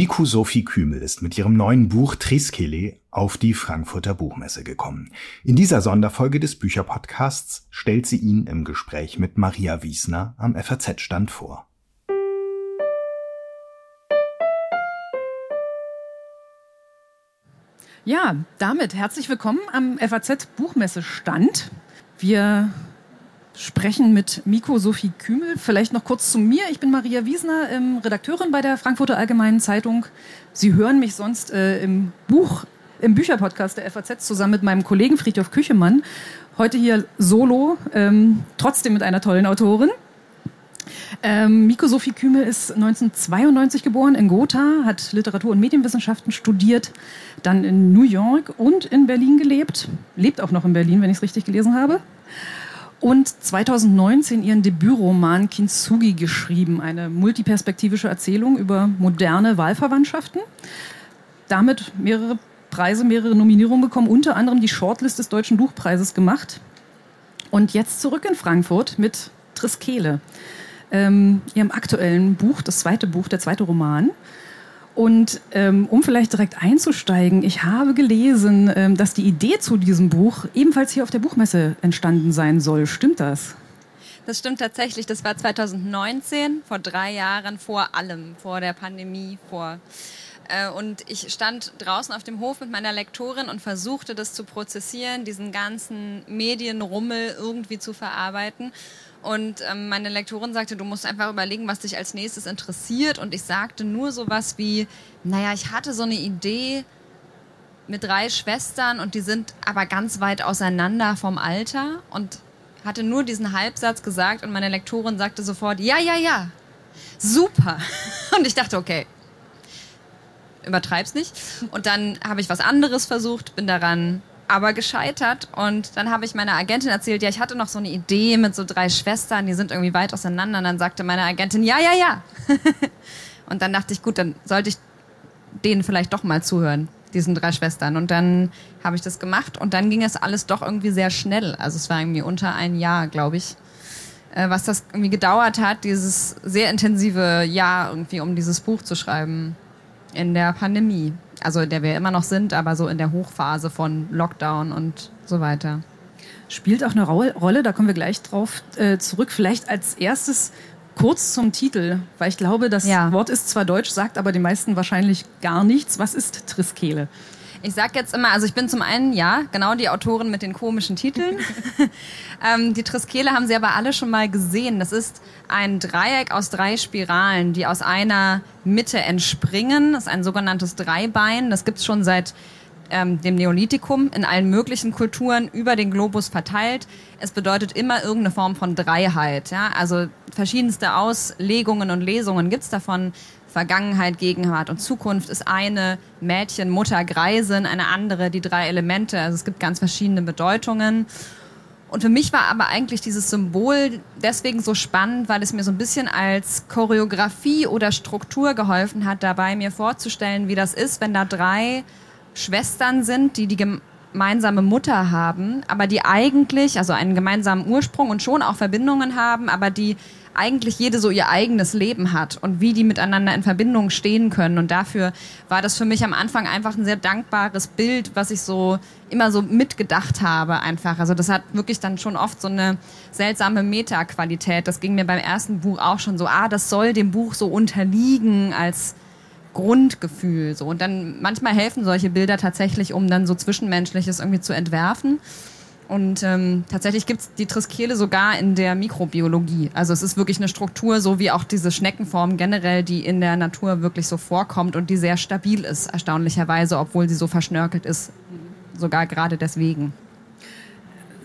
Miku Sophie Kümel ist mit ihrem neuen Buch Triskele auf die Frankfurter Buchmesse gekommen. In dieser Sonderfolge des Bücherpodcasts stellt sie ihn im Gespräch mit Maria Wiesner am FAZ-Stand vor. Ja, damit herzlich willkommen am FAZ-Buchmesse-Stand. Wir sprechen mit Miko Sophie Kümel. Vielleicht noch kurz zu mir. Ich bin Maria Wiesner, ähm, Redakteurin bei der Frankfurter Allgemeinen Zeitung. Sie hören mich sonst äh, im Buch, im Bücherpodcast der FAZ zusammen mit meinem Kollegen Friedhof Küchemann. Heute hier solo, ähm, trotzdem mit einer tollen Autorin. Ähm, Miko Sophie Kümel ist 1992 geboren in Gotha, hat Literatur- und Medienwissenschaften studiert, dann in New York und in Berlin gelebt, lebt auch noch in Berlin, wenn ich es richtig gelesen habe und 2019 ihren Debütroman Kintsugi geschrieben, eine multiperspektivische Erzählung über moderne Wahlverwandtschaften. Damit mehrere Preise, mehrere Nominierungen bekommen, unter anderem die Shortlist des Deutschen Buchpreises gemacht. Und jetzt zurück in Frankfurt mit Triskele, ähm, ihrem aktuellen Buch, das zweite Buch, der zweite Roman. Und ähm, um vielleicht direkt einzusteigen, ich habe gelesen, ähm, dass die Idee zu diesem Buch ebenfalls hier auf der Buchmesse entstanden sein soll. Stimmt das? Das stimmt tatsächlich. Das war 2019, vor drei Jahren, vor allem, vor der Pandemie, vor äh, und ich stand draußen auf dem Hof mit meiner Lektorin und versuchte das zu prozessieren, diesen ganzen Medienrummel irgendwie zu verarbeiten. Und ähm, meine Lektorin sagte, du musst einfach überlegen, was dich als nächstes interessiert. Und ich sagte nur sowas wie, naja, ich hatte so eine Idee mit drei Schwestern und die sind aber ganz weit auseinander vom Alter und hatte nur diesen Halbsatz gesagt und meine Lektorin sagte sofort, ja, ja, ja, super. Und ich dachte, okay, übertreib's nicht. Und dann habe ich was anderes versucht, bin daran aber gescheitert. Und dann habe ich meiner Agentin erzählt, ja, ich hatte noch so eine Idee mit so drei Schwestern, die sind irgendwie weit auseinander. Und dann sagte meine Agentin, ja, ja, ja. und dann dachte ich, gut, dann sollte ich denen vielleicht doch mal zuhören, diesen drei Schwestern. Und dann habe ich das gemacht und dann ging es alles doch irgendwie sehr schnell. Also es war irgendwie unter ein Jahr, glaube ich, äh, was das irgendwie gedauert hat, dieses sehr intensive Jahr irgendwie, um dieses Buch zu schreiben in der Pandemie also in der wir immer noch sind, aber so in der Hochphase von Lockdown und so weiter. Spielt auch eine Rolle, da kommen wir gleich drauf äh, zurück. Vielleicht als erstes kurz zum Titel, weil ich glaube, das ja. Wort ist zwar deutsch, sagt aber den meisten wahrscheinlich gar nichts. Was ist Triskele? Ich sag jetzt immer, also ich bin zum einen, ja, genau die Autorin mit den komischen Titeln. ähm, die Triskele haben Sie aber alle schon mal gesehen. Das ist ein Dreieck aus drei Spiralen, die aus einer Mitte entspringen. Das ist ein sogenanntes Dreibein. Das gibt's schon seit ähm, dem Neolithikum in allen möglichen Kulturen über den Globus verteilt. Es bedeutet immer irgendeine Form von Dreiheit. Ja? Also verschiedenste Auslegungen und Lesungen gibt's davon. Vergangenheit, Gegenwart und Zukunft ist eine, Mädchen, Mutter, Greisin, eine andere, die drei Elemente. Also es gibt ganz verschiedene Bedeutungen. Und für mich war aber eigentlich dieses Symbol deswegen so spannend, weil es mir so ein bisschen als Choreografie oder Struktur geholfen hat, dabei mir vorzustellen, wie das ist, wenn da drei Schwestern sind, die die gemeinsame Mutter haben, aber die eigentlich, also einen gemeinsamen Ursprung und schon auch Verbindungen haben, aber die eigentlich jede so ihr eigenes Leben hat und wie die miteinander in Verbindung stehen können. Und dafür war das für mich am Anfang einfach ein sehr dankbares Bild, was ich so immer so mitgedacht habe einfach. Also das hat wirklich dann schon oft so eine seltsame Metaqualität. Das ging mir beim ersten Buch auch schon so, ah, das soll dem Buch so unterliegen als Grundgefühl so und dann manchmal helfen solche Bilder tatsächlich, um dann so zwischenmenschliches irgendwie zu entwerfen. Und ähm, tatsächlich gibt's die Triskele sogar in der Mikrobiologie. Also es ist wirklich eine Struktur, so wie auch diese Schneckenform generell, die in der Natur wirklich so vorkommt und die sehr stabil ist, erstaunlicherweise, obwohl sie so verschnörkelt ist. Sogar gerade deswegen.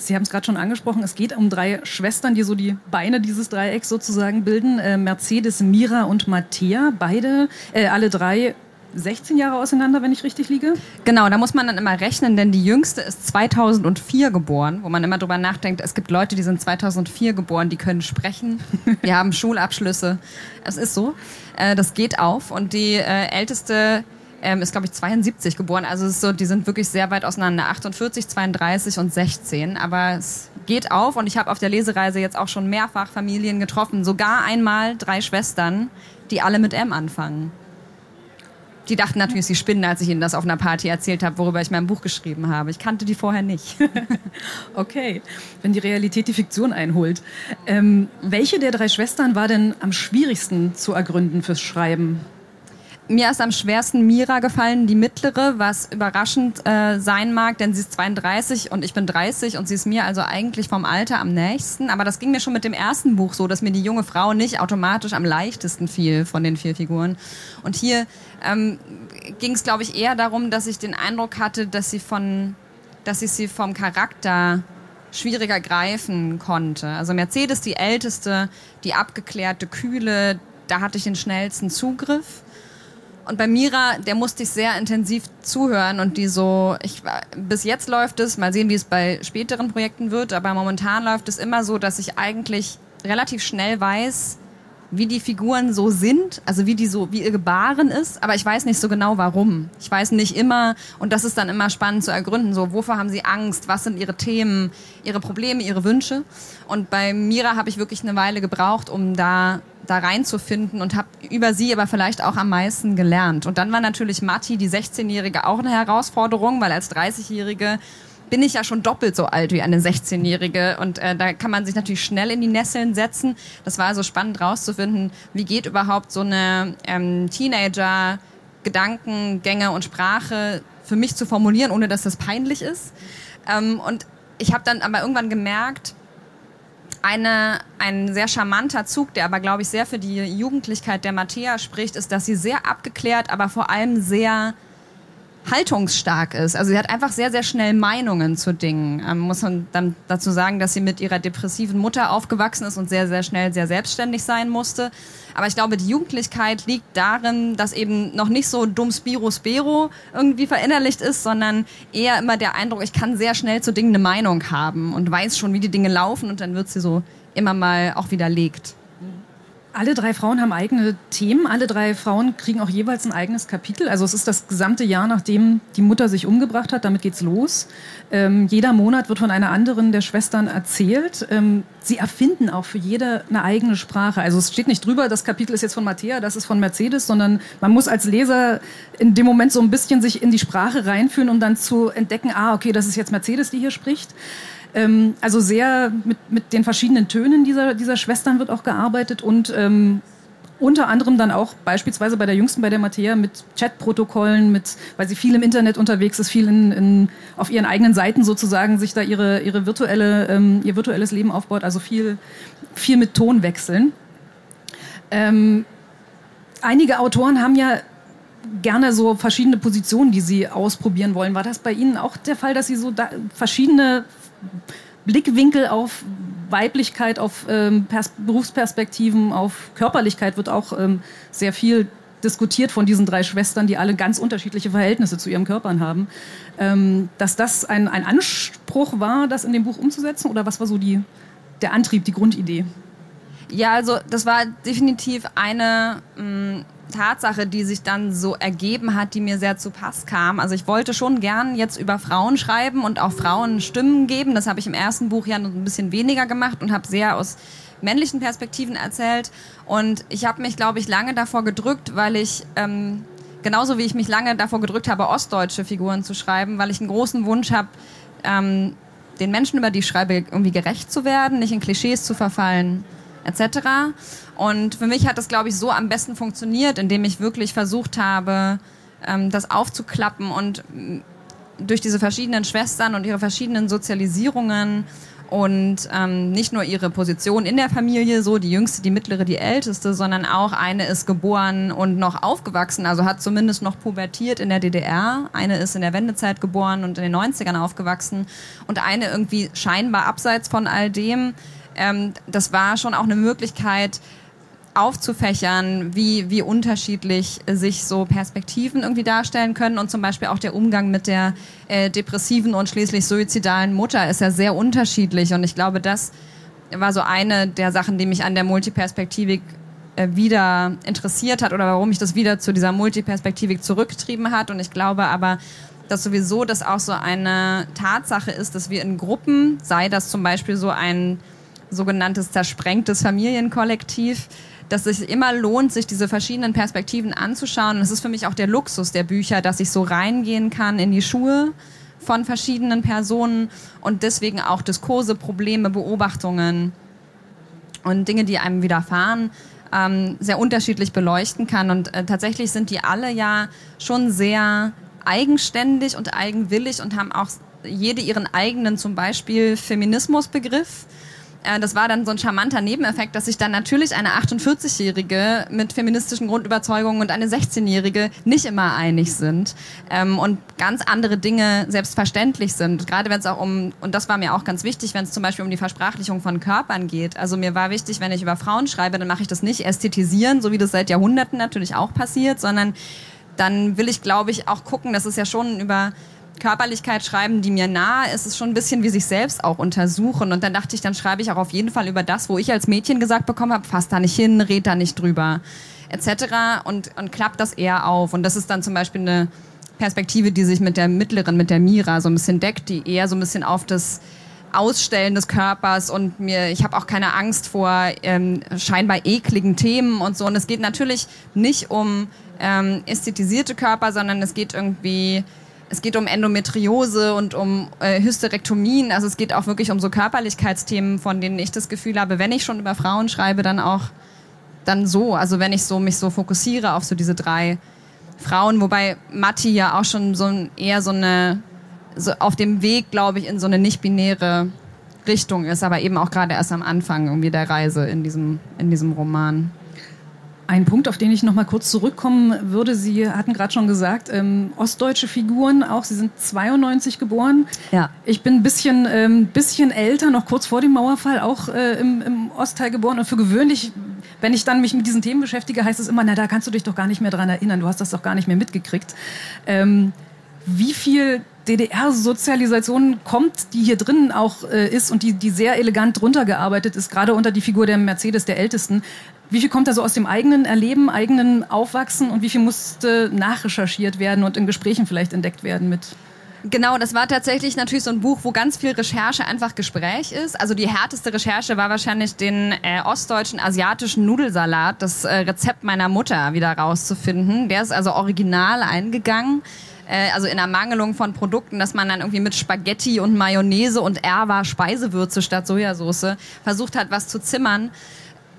Sie haben es gerade schon angesprochen, es geht um drei Schwestern, die so die Beine dieses Dreiecks sozusagen bilden. Äh, Mercedes, Mira und Mattea, beide, äh, alle drei 16 Jahre auseinander, wenn ich richtig liege? Genau, da muss man dann immer rechnen, denn die jüngste ist 2004 geboren, wo man immer drüber nachdenkt, es gibt Leute, die sind 2004 geboren, die können sprechen, die haben Schulabschlüsse. Es ist so, äh, das geht auf und die äh, älteste ähm, ist, glaube ich, 72 geboren. Also ist so, die sind wirklich sehr weit auseinander. 48, 32 und 16. Aber es geht auf und ich habe auf der Lesereise jetzt auch schon mehrfach Familien getroffen. Sogar einmal drei Schwestern, die alle mit M anfangen. die dachten natürlich, sie spinnen, als ich ihnen das auf einer Party erzählt habe, worüber ich mein Buch geschrieben habe. Ich kannte die vorher nicht. okay, wenn die Realität die Fiktion einholt. Ähm, welche der drei Schwestern war denn am schwierigsten zu ergründen fürs Schreiben? Mir ist am schwersten Mira gefallen, die mittlere, was überraschend äh, sein mag, denn sie ist 32 und ich bin 30 und sie ist mir also eigentlich vom Alter am nächsten. Aber das ging mir schon mit dem ersten Buch so, dass mir die junge Frau nicht automatisch am leichtesten fiel von den vier Figuren. Und hier ähm, ging es, glaube ich, eher darum, dass ich den Eindruck hatte, dass sie von, dass ich sie vom Charakter schwieriger greifen konnte. Also Mercedes, die älteste, die abgeklärte, kühle, da hatte ich den schnellsten Zugriff. Und bei Mira, der musste ich sehr intensiv zuhören und die so, ich, bis jetzt läuft es, mal sehen, wie es bei späteren Projekten wird, aber momentan läuft es immer so, dass ich eigentlich relativ schnell weiß, wie die Figuren so sind, also wie die so, wie ihr Gebaren ist, aber ich weiß nicht so genau warum. Ich weiß nicht immer, und das ist dann immer spannend zu ergründen, so, wovor haben sie Angst, was sind ihre Themen, ihre Probleme, ihre Wünsche. Und bei Mira habe ich wirklich eine Weile gebraucht, um da da reinzufinden und habe über sie aber vielleicht auch am meisten gelernt. Und dann war natürlich Matti, die 16-Jährige, auch eine Herausforderung, weil als 30-Jährige bin ich ja schon doppelt so alt wie eine 16-Jährige und äh, da kann man sich natürlich schnell in die Nesseln setzen. Das war also spannend rauszufinden, wie geht überhaupt so eine ähm, Teenager Gedankengänge und Sprache für mich zu formulieren, ohne dass das peinlich ist. Ähm, und ich habe dann aber irgendwann gemerkt, eine, ein sehr charmanter Zug, der aber, glaube ich, sehr für die Jugendlichkeit der Mattea spricht, ist, dass sie sehr abgeklärt, aber vor allem sehr haltungsstark ist. Also sie hat einfach sehr, sehr schnell Meinungen zu Dingen. Ähm, muss man dann dazu sagen, dass sie mit ihrer depressiven Mutter aufgewachsen ist und sehr, sehr schnell sehr selbstständig sein musste. Aber ich glaube, die Jugendlichkeit liegt darin, dass eben noch nicht so dumm Spiro Spero irgendwie verinnerlicht ist, sondern eher immer der Eindruck, ich kann sehr schnell zu Dingen eine Meinung haben und weiß schon, wie die Dinge laufen und dann wird sie so immer mal auch widerlegt. Alle drei Frauen haben eigene Themen. Alle drei Frauen kriegen auch jeweils ein eigenes Kapitel. Also es ist das gesamte Jahr, nachdem die Mutter sich umgebracht hat. Damit geht's los. Ähm, jeder Monat wird von einer anderen der Schwestern erzählt. Ähm, sie erfinden auch für jede eine eigene Sprache. Also es steht nicht drüber, das Kapitel ist jetzt von Mattea, das ist von Mercedes, sondern man muss als Leser in dem Moment so ein bisschen sich in die Sprache reinführen, um dann zu entdecken, ah, okay, das ist jetzt Mercedes, die hier spricht. Ähm, also sehr mit, mit den verschiedenen Tönen dieser, dieser Schwestern wird auch gearbeitet und ähm, unter anderem dann auch beispielsweise bei der jüngsten, bei der Mattea, mit Chatprotokollen, mit, weil sie viel im Internet unterwegs ist, viel in, in, auf ihren eigenen Seiten sozusagen sich da ihre, ihre virtuelle, ähm, ihr virtuelles Leben aufbaut, also viel, viel mit Tonwechseln. Ähm, einige Autoren haben ja gerne so verschiedene Positionen, die sie ausprobieren wollen. War das bei Ihnen auch der Fall, dass Sie so verschiedene Blickwinkel auf Weiblichkeit, auf ähm, Berufsperspektiven, auf Körperlichkeit wird auch ähm, sehr viel diskutiert von diesen drei Schwestern, die alle ganz unterschiedliche Verhältnisse zu ihren Körpern haben. Ähm, dass das ein, ein Anspruch war, das in dem Buch umzusetzen oder was war so die, der Antrieb, die Grundidee? Ja, also das war definitiv eine mh, mm, Tatsache, die sich dann so ergeben hat, die mir sehr zu Pass kam. Also ich wollte schon gern jetzt über Frauen schreiben und auch Frauen Stimmen geben. Das habe ich im ersten Buch ja noch ein bisschen weniger gemacht und habe sehr aus männlichen Perspektiven erzählt. Und ich habe mich, glaube ich, lange davor gedrückt, weil ich ähm, genauso wie ich mich lange davor gedrückt habe, ostdeutsche Figuren zu schreiben, weil ich einen großen Wunsch habe, ähm, den Menschen, über die ich schreibe, irgendwie gerecht zu werden, nicht in Klischees zu verfallen etc. Und für mich hat das, glaube ich, so am besten funktioniert, indem ich wirklich versucht habe, ähm, das aufzuklappen und mm, durch diese verschiedenen Schwestern und ihre verschiedenen Sozialisierungen und ähm, nicht nur ihre Position in der Familie, so die jüngste, die mittlere, die älteste, sondern auch eine ist geboren und noch aufgewachsen, also hat zumindest noch pubertiert in der DDR, eine ist in der Wendezeit geboren und in den 90ern aufgewachsen und eine irgendwie scheinbar abseits von all dem ähm, das war schon auch eine Möglichkeit, aufzufächern, wie, wie unterschiedlich sich so Perspektiven irgendwie darstellen können. Und zum Beispiel auch der Umgang mit der äh, depressiven und schließlich suizidalen Mutter ist ja sehr unterschiedlich. Und ich glaube, das war so eine der Sachen, die mich an der Multiperspektivik äh, wieder interessiert hat oder warum mich das wieder zu dieser Multiperspektivik zurückgetrieben hat. Und ich glaube aber, dass sowieso das auch so eine Tatsache ist, dass wir in Gruppen, sei das zum Beispiel so ein sogenanntes zersprengtes Familienkollektiv, dass es sich immer lohnt, sich diese verschiedenen Perspektiven anzuschauen. Und es ist für mich auch der Luxus der Bücher, dass ich so reingehen kann in die Schuhe von verschiedenen Personen und deswegen auch Diskurse, Probleme, Beobachtungen und Dinge, die einem widerfahren, ähm, sehr unterschiedlich beleuchten kann. Und äh, tatsächlich sind die alle ja schon sehr eigenständig und eigenwillig und haben auch jede ihren eigenen zum Beispiel Feminismusbegriff äh, das war dann so ein charmanter Nebeneffekt, dass sich dann natürlich eine 48-Jährige mit feministischen Grundüberzeugungen und eine 16-Jährige nicht immer einig sind ähm, und ganz andere Dinge selbstverständlich sind. Gerade wenn es auch um, und das war mir auch ganz wichtig, wenn es zum Beispiel um die Versprachlichung von Körpern geht. Also mir war wichtig, wenn ich über Frauen schreibe, dann mache ich das nicht ästhetisieren, so wie das seit Jahrhunderten natürlich auch passiert, sondern dann will ich, glaube ich, auch gucken, dass es ja schon über Körperlichkeit schreiben, die mir nahe ist, ist schon ein bisschen wie sich selbst auch untersuchen. Und dann dachte ich, dann schreibe ich auch auf jeden Fall über das, wo ich als Mädchen gesagt bekommen habe, fass da nicht hin, red da nicht drüber, etc. Und, und klappt das eher auf. Und das ist dann zum Beispiel eine Perspektive, die sich mit der mittleren, mit der Mira so ein bisschen deckt, die eher so ein bisschen auf das Ausstellen des Körpers und mir, ich habe auch keine Angst vor ähm, scheinbar ekligen Themen und so. Und es geht natürlich nicht um ähm, ästhetisierte Körper, sondern es geht irgendwie es geht um Endometriose und um äh, Hysterektomien. Also es geht auch wirklich um so Körperlichkeitsthemen, von denen ich das Gefühl habe, wenn ich schon über Frauen schreibe, dann auch dann so. Also wenn ich so mich so fokussiere auf so diese drei Frauen, wobei Matti ja auch schon so ein, eher so eine so auf dem Weg, glaube ich, in so eine nicht-binäre Richtung ist, aber eben auch gerade erst am Anfang irgendwie der Reise in diesem in diesem Roman. Ein Punkt, auf den ich noch mal kurz zurückkommen würde. Sie hatten gerade schon gesagt, ähm, ostdeutsche Figuren auch. Sie sind 92 geboren. Ja. Ich bin ein bisschen, ähm, bisschen älter, noch kurz vor dem Mauerfall, auch äh, im, im Ostteil geboren. Und für gewöhnlich, wenn ich dann mich mit diesen Themen beschäftige, heißt es immer, na, da kannst du dich doch gar nicht mehr dran erinnern. Du hast das doch gar nicht mehr mitgekriegt. Ähm, wie viel DDR-Sozialisation kommt, die hier drinnen auch äh, ist und die, die sehr elegant drunter gearbeitet ist, gerade unter die Figur der Mercedes, der Ältesten. Wie viel kommt da so aus dem eigenen Erleben, eigenen Aufwachsen und wie viel musste nachrecherchiert werden und in Gesprächen vielleicht entdeckt werden mit Genau, das war tatsächlich natürlich so ein Buch, wo ganz viel Recherche einfach Gespräch ist. Also die härteste Recherche war wahrscheinlich den äh, ostdeutschen asiatischen Nudelsalat, das äh, Rezept meiner Mutter wieder rauszufinden. Der ist also original eingegangen. Äh, also in Ermangelung von Produkten, dass man dann irgendwie mit Spaghetti und Mayonnaise und Erwa Speisewürze statt Sojasauce versucht hat, was zu zimmern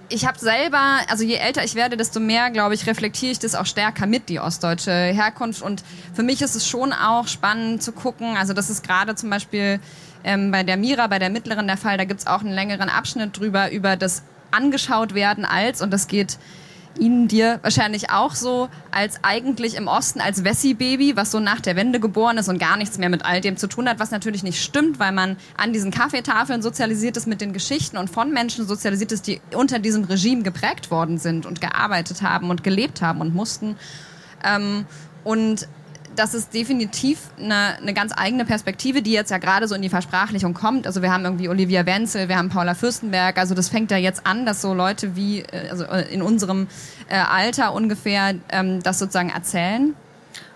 ich habe selber, also je älter ich werde, desto mehr, glaube ich, reflektiere ich das auch stärker mit, die ostdeutsche Herkunft. Und für mich ist es schon auch spannend zu gucken. Also das ist gerade zum Beispiel ähm, bei der Mira, bei der mittleren der Fall, da gibt's auch einen längeren Abschnitt drüber, über das angeschaut werden als, und das geht Ihnen, dir wahrscheinlich auch so, als eigentlich im Osten als Wessi-Baby, was so nach der Wende geboren ist und gar nichts mehr mit all dem zu tun hat, was natürlich nicht stimmt, weil man an diesen Kaffeetafeln sozialisiert ist mit den Geschichten und von Menschen sozialisiert ist, die unter diesem Regime geprägt worden sind und gearbeitet haben und gelebt haben und mussten. Ähm, und das ist definitiv eine, eine ganz eigene Perspektive, die jetzt ja gerade so in die Versprachlichung kommt. Also wir haben irgendwie Olivia Wenzel, wir haben Paula Fürstenberg. Also das fängt ja jetzt an, dass so Leute wie äh, also äh, in unserem äh, Alter ungefähr ähm, das sozusagen erzählen.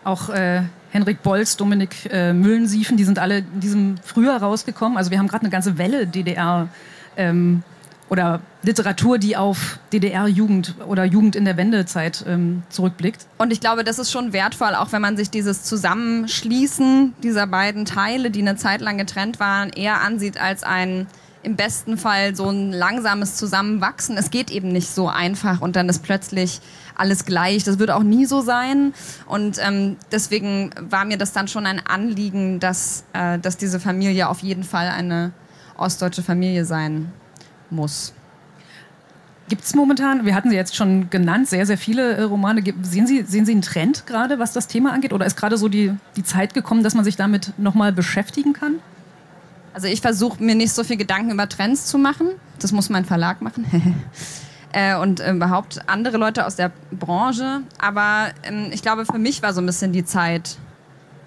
Auch äh, Henrik Bolz, Dominik äh, Müllensiefen, die sind alle in diesem Frühjahr rausgekommen. Also wir haben gerade eine ganze Welle DDR. Ähm, oder Literatur, die auf DDR-Jugend oder Jugend in der Wendezeit ähm, zurückblickt. Und ich glaube, das ist schon wertvoll, auch wenn man sich dieses Zusammenschließen dieser beiden Teile, die eine Zeit lang getrennt waren, eher ansieht als ein im besten Fall so ein langsames Zusammenwachsen. Es geht eben nicht so einfach und dann ist plötzlich alles gleich. Das wird auch nie so sein. Und ähm, deswegen war mir das dann schon ein Anliegen, dass, äh, dass diese Familie auf jeden Fall eine ostdeutsche Familie sein muss. Gibt es momentan, wir hatten sie jetzt schon genannt, sehr, sehr viele äh, Romane. Sehen Sie, sehen Sie einen Trend gerade, was das Thema angeht? Oder ist gerade so die, die Zeit gekommen, dass man sich damit nochmal beschäftigen kann? Also ich versuche mir nicht so viel Gedanken über Trends zu machen. Das muss mein Verlag machen. äh, und äh, überhaupt andere Leute aus der Branche. Aber ähm, ich glaube, für mich war so ein bisschen die Zeit,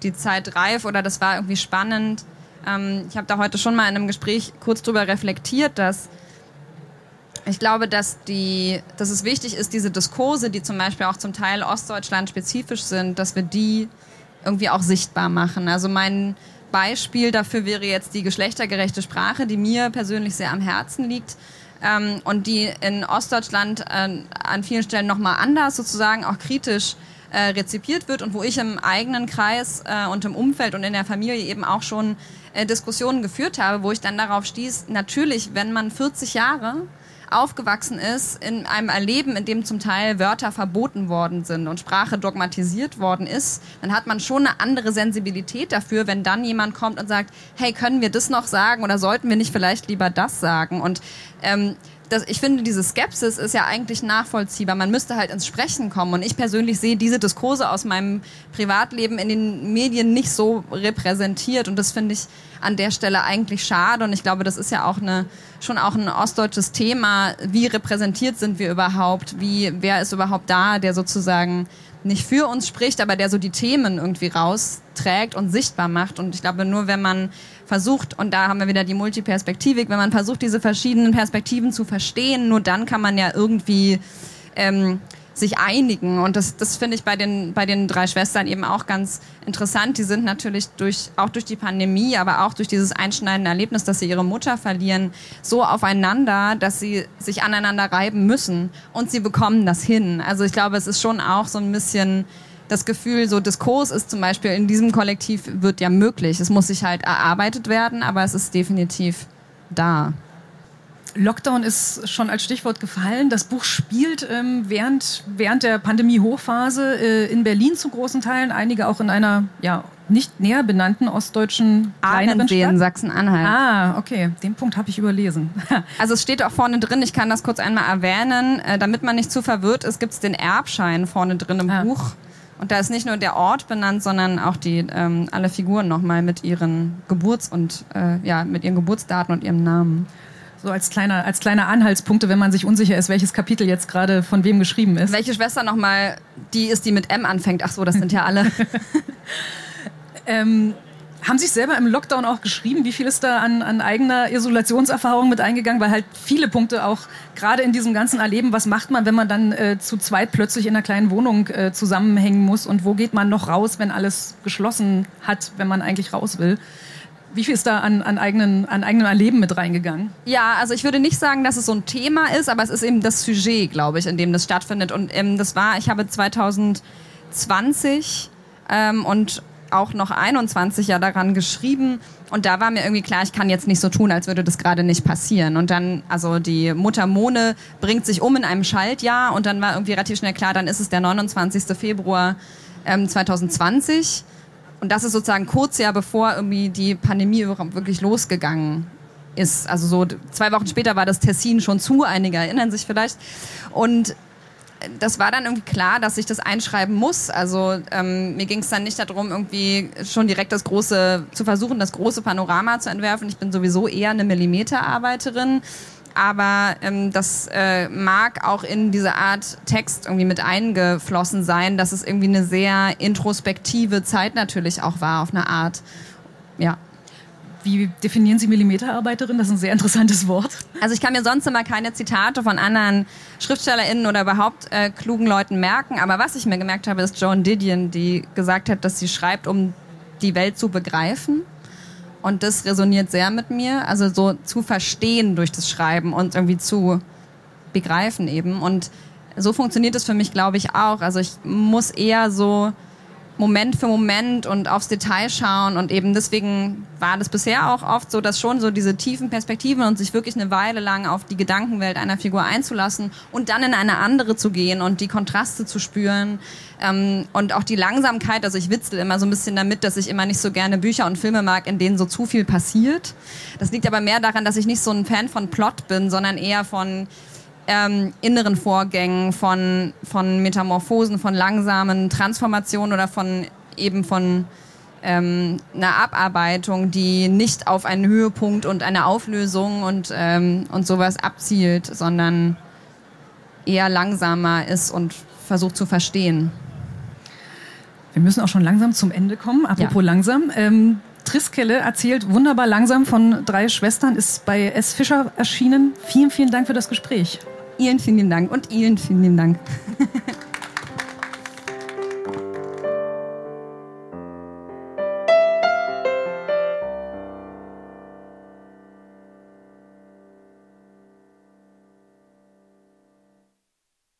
die Zeit reif oder das war irgendwie spannend. Ähm, ich habe da heute schon mal in einem Gespräch kurz drüber reflektiert, dass ich glaube, dass, die, dass es wichtig ist, diese Diskurse, die zum Beispiel auch zum Teil Ostdeutschland spezifisch sind, dass wir die irgendwie auch sichtbar machen. Also mein Beispiel dafür wäre jetzt die geschlechtergerechte Sprache, die mir persönlich sehr am Herzen liegt. ähm, und die in Ostdeutschland äh, an vielen Stellen nochmal anders sozusagen auch kritisch äh, rezipiert wird und wo ich im eigenen Kreis äh, und im Umfeld und in der Familie eben auch schon äh, Diskussionen geführt habe, wo ich dann darauf stieß, natürlich, wenn man 40 Jahre aufgewachsen ist in einem Erleben, in dem zum Teil Wörter verboten worden sind und Sprache dogmatisiert worden ist, dann hat man schon eine andere Sensibilität dafür, wenn dann jemand kommt und sagt, hey, können wir das noch sagen oder sollten wir nicht vielleicht lieber das sagen? Und ähm, das, ich finde, diese Skepsis ist ja eigentlich nachvollziehbar. Man müsste halt ins Sprechen kommen. Und ich persönlich sehe diese Diskurse aus meinem Privatleben in den Medien nicht so repräsentiert. Und das finde ich an der Stelle eigentlich schade. Und ich glaube, das ist ja auch eine, schon auch ein ostdeutsches Thema. Wie repräsentiert sind wir überhaupt? Wie, wer ist überhaupt da, der sozusagen nicht für uns spricht, aber der so die Themen irgendwie rausträgt und sichtbar macht. Und ich glaube, nur wenn man versucht, und da haben wir wieder die Multiperspektivik, wenn man versucht, diese verschiedenen Perspektiven zu verstehen, nur dann kann man ja irgendwie ähm, sich einigen. Und das, das finde ich bei den, bei den drei Schwestern eben auch ganz interessant. Die sind natürlich durch, auch durch die Pandemie, aber auch durch dieses einschneidende Erlebnis, dass sie ihre Mutter verlieren, so aufeinander, dass sie sich aneinander reiben müssen. Und sie bekommen das hin. Also ich glaube, es ist schon auch so ein bisschen das Gefühl, so Diskurs ist zum Beispiel in diesem Kollektiv wird ja möglich. Es muss sich halt erarbeitet werden, aber es ist definitiv da. Lockdown ist schon als Stichwort gefallen. Das Buch spielt ähm, während, während der Pandemie-Hochphase äh, in Berlin zu großen Teilen, einige auch in einer ja, nicht näher benannten ostdeutschen Stadt. Sachsen-Anhalt. Ah, okay. Den Punkt habe ich überlesen. also es steht auch vorne drin, ich kann das kurz einmal erwähnen, äh, damit man nicht zu verwirrt ist, gibt es den Erbschein vorne drin im ah. Buch. Und da ist nicht nur der Ort benannt, sondern auch die ähm, alle Figuren nochmal mit ihren Geburts- und äh, ja, mit ihren Geburtsdaten und ihrem Namen. So als kleiner, als kleine Anhaltspunkte, wenn man sich unsicher ist, welches Kapitel jetzt gerade von wem geschrieben ist. Welche Schwester nochmal die ist, die mit M anfängt? Ach so, das sind ja alle. ähm, haben sich selber im Lockdown auch geschrieben? Wie viel ist da an, an eigener Isolationserfahrung mit eingegangen? Weil halt viele Punkte auch gerade in diesem ganzen Erleben, was macht man, wenn man dann äh, zu zweit plötzlich in einer kleinen Wohnung äh, zusammenhängen muss und wo geht man noch raus, wenn alles geschlossen hat, wenn man eigentlich raus will? Wie viel ist da an, an, eigenen, an eigenem Erleben mit reingegangen? Ja, also ich würde nicht sagen, dass es so ein Thema ist, aber es ist eben das Sujet, glaube ich, in dem das stattfindet. Und ähm, das war, ich habe 2020 ähm, und auch noch 21 ja daran geschrieben und da war mir irgendwie klar, ich kann jetzt nicht so tun, als würde das gerade nicht passieren. Und dann, also die Mutter Mone bringt sich um in einem Schaltjahr und dann war irgendwie relativ schnell klar, dann ist es der 29. Februar ähm, 2020 und das ist sozusagen kurz ja bevor irgendwie die Pandemie wirklich losgegangen ist. Also so zwei Wochen später war das Tessin schon zu, einige erinnern sich vielleicht. Und das war dann irgendwie klar, dass ich das einschreiben muss. Also ähm, mir ging es dann nicht darum, irgendwie schon direkt das große, zu versuchen, das große Panorama zu entwerfen. Ich bin sowieso eher eine Millimeterarbeiterin. Aber ähm, das äh, mag auch in diese Art Text irgendwie mit eingeflossen sein, dass es irgendwie eine sehr introspektive Zeit natürlich auch war, auf eine Art. Ja. Wie definieren Sie Millimeterarbeiterin? Das ist ein sehr interessantes Wort. Also ich kann mir sonst immer keine Zitate von anderen SchriftstellerInnen oder überhaupt äh, klugen Leuten merken. Aber was ich mir gemerkt habe, ist Joan Didion, die gesagt hat, dass sie schreibt, um die Welt zu begreifen. Und das resoniert sehr mit mir. Also so zu verstehen durch das Schreiben und irgendwie zu begreifen eben. Und so funktioniert es für mich, glaube ich, auch. Also ich muss eher so Moment für Moment und aufs Detail schauen und eben deswegen war das bisher auch oft so, dass schon so diese tiefen Perspektiven und sich wirklich eine Weile lang auf die Gedankenwelt einer Figur einzulassen und dann in eine andere zu gehen und die Kontraste zu spüren ähm, und auch die Langsamkeit, also ich witzel immer so ein bisschen damit, dass ich immer nicht so gerne Bücher und Filme mag, in denen so zu viel passiert. Das liegt aber mehr daran, dass ich nicht so ein Fan von Plot bin, sondern eher von ähm, inneren Vorgängen, von, von Metamorphosen, von langsamen Transformationen oder von eben von ähm, einer Abarbeitung, die nicht auf einen Höhepunkt und eine Auflösung und, ähm, und sowas abzielt, sondern eher langsamer ist und versucht zu verstehen. Wir müssen auch schon langsam zum Ende kommen. Apropos ja. langsam. Ähm, Triskelle erzählt wunderbar langsam von drei Schwestern, ist bei S. Fischer erschienen. Vielen, vielen Dank für das Gespräch. Ihnen vielen Dank und Ihnen vielen Dank.